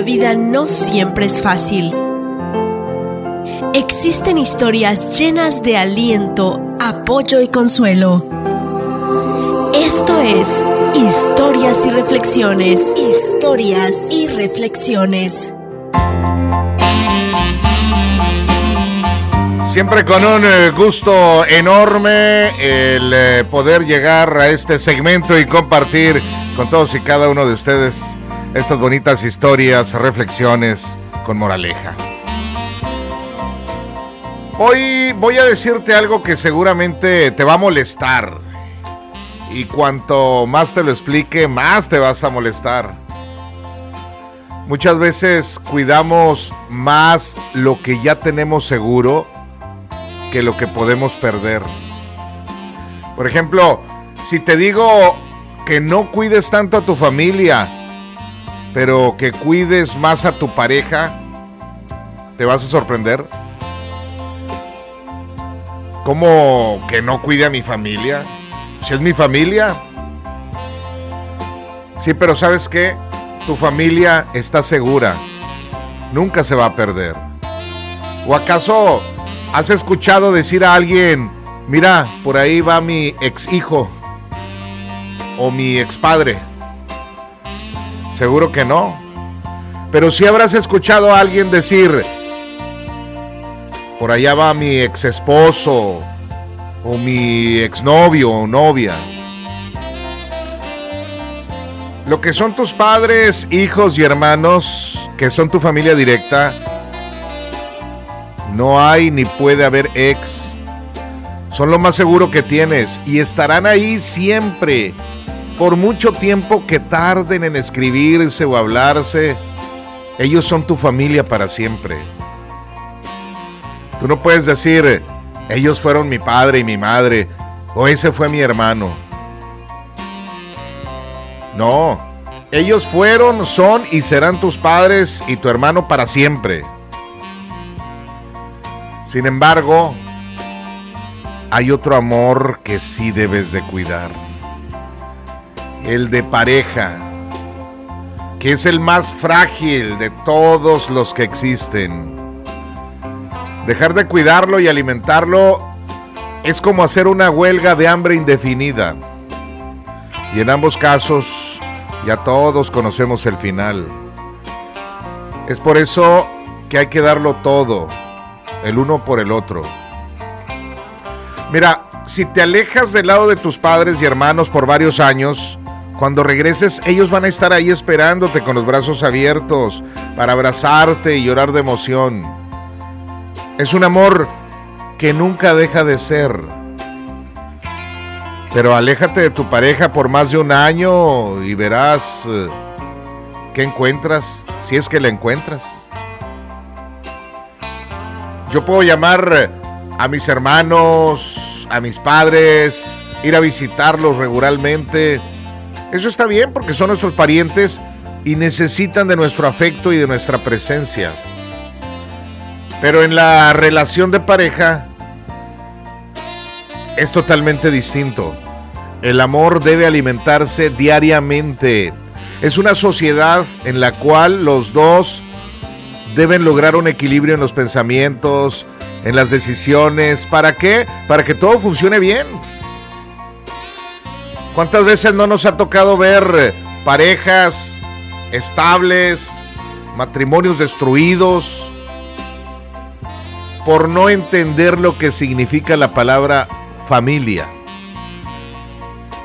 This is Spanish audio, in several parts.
la vida no siempre es fácil. Existen historias llenas de aliento, apoyo y consuelo. Esto es Historias y Reflexiones. Historias y Reflexiones. Siempre con un eh, gusto enorme el eh, poder llegar a este segmento y compartir con todos y cada uno de ustedes estas bonitas historias, reflexiones con moraleja. Hoy voy a decirte algo que seguramente te va a molestar. Y cuanto más te lo explique, más te vas a molestar. Muchas veces cuidamos más lo que ya tenemos seguro que lo que podemos perder. Por ejemplo, si te digo que no cuides tanto a tu familia, pero que cuides más a tu pareja, te vas a sorprender. ¿Cómo que no cuide a mi familia? Si es mi familia. Sí, pero ¿sabes qué? Tu familia está segura. Nunca se va a perder. ¿O acaso has escuchado decir a alguien, mira, por ahí va mi ex hijo o mi ex padre? Seguro que no. Pero si habrás escuchado a alguien decir, por allá va mi ex esposo o mi exnovio o novia. Lo que son tus padres, hijos y hermanos, que son tu familia directa, no hay ni puede haber ex. Son lo más seguro que tienes y estarán ahí siempre, por mucho tiempo que tarden en escribirse o hablarse. Ellos son tu familia para siempre. Tú no puedes decir, ellos fueron mi padre y mi madre, o ese fue mi hermano. No, ellos fueron, son y serán tus padres y tu hermano para siempre. Sin embargo, hay otro amor que sí debes de cuidar. El de pareja, que es el más frágil de todos los que existen. Dejar de cuidarlo y alimentarlo es como hacer una huelga de hambre indefinida. Y en ambos casos ya todos conocemos el final. Es por eso que hay que darlo todo, el uno por el otro. Mira, si te alejas del lado de tus padres y hermanos por varios años, cuando regreses ellos van a estar ahí esperándote con los brazos abiertos para abrazarte y llorar de emoción. Es un amor que nunca deja de ser. Pero aléjate de tu pareja por más de un año y verás eh, qué encuentras, si es que la encuentras. Yo puedo llamar a mis hermanos, a mis padres, ir a visitarlos regularmente. Eso está bien porque son nuestros parientes y necesitan de nuestro afecto y de nuestra presencia. Pero en la relación de pareja es totalmente distinto. El amor debe alimentarse diariamente. Es una sociedad en la cual los dos deben lograr un equilibrio en los pensamientos, en las decisiones. ¿Para qué? Para que todo funcione bien. ¿Cuántas veces no nos ha tocado ver parejas estables, matrimonios destruidos, por no entender lo que significa la palabra familia.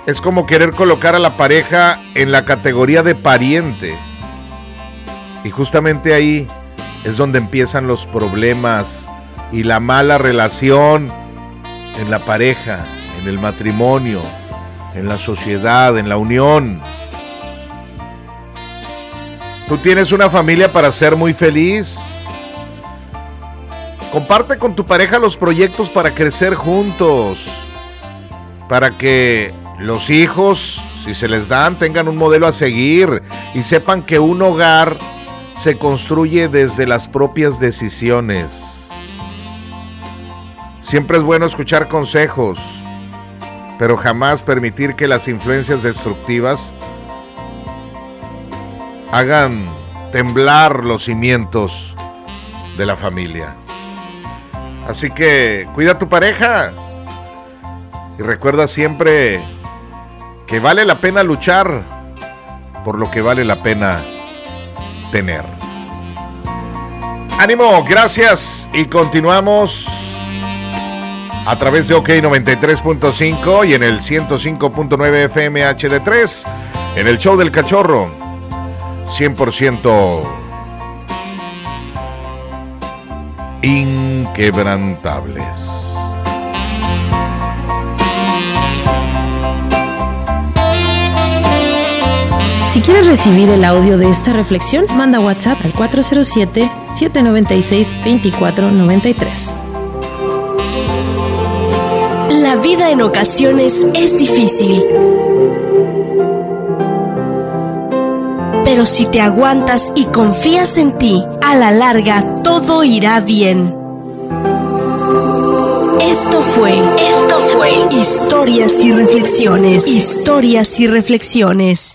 Es como querer colocar a la pareja en la categoría de pariente. Y justamente ahí es donde empiezan los problemas y la mala relación en la pareja, en el matrimonio, en la sociedad, en la unión. Tú tienes una familia para ser muy feliz, Comparte con tu pareja los proyectos para crecer juntos. Para que los hijos, si se les dan, tengan un modelo a seguir y sepan que un hogar se construye desde las propias decisiones. Siempre es bueno escuchar consejos, pero jamás permitir que las influencias destructivas hagan temblar los cimientos de la familia. Así que cuida a tu pareja y recuerda siempre que vale la pena luchar por lo que vale la pena tener. Ánimo, gracias y continuamos a través de OK 93.5 y en el 105.9 FM HD3 en el show del cachorro 100% inquebrantables. Si quieres recibir el audio de esta reflexión, manda WhatsApp al 407-796-2493. La vida en ocasiones es difícil. Pero si te aguantas y confías en ti, a la larga todo irá bien. Esto fue, esto fue Historias y Reflexiones. Historias y Reflexiones.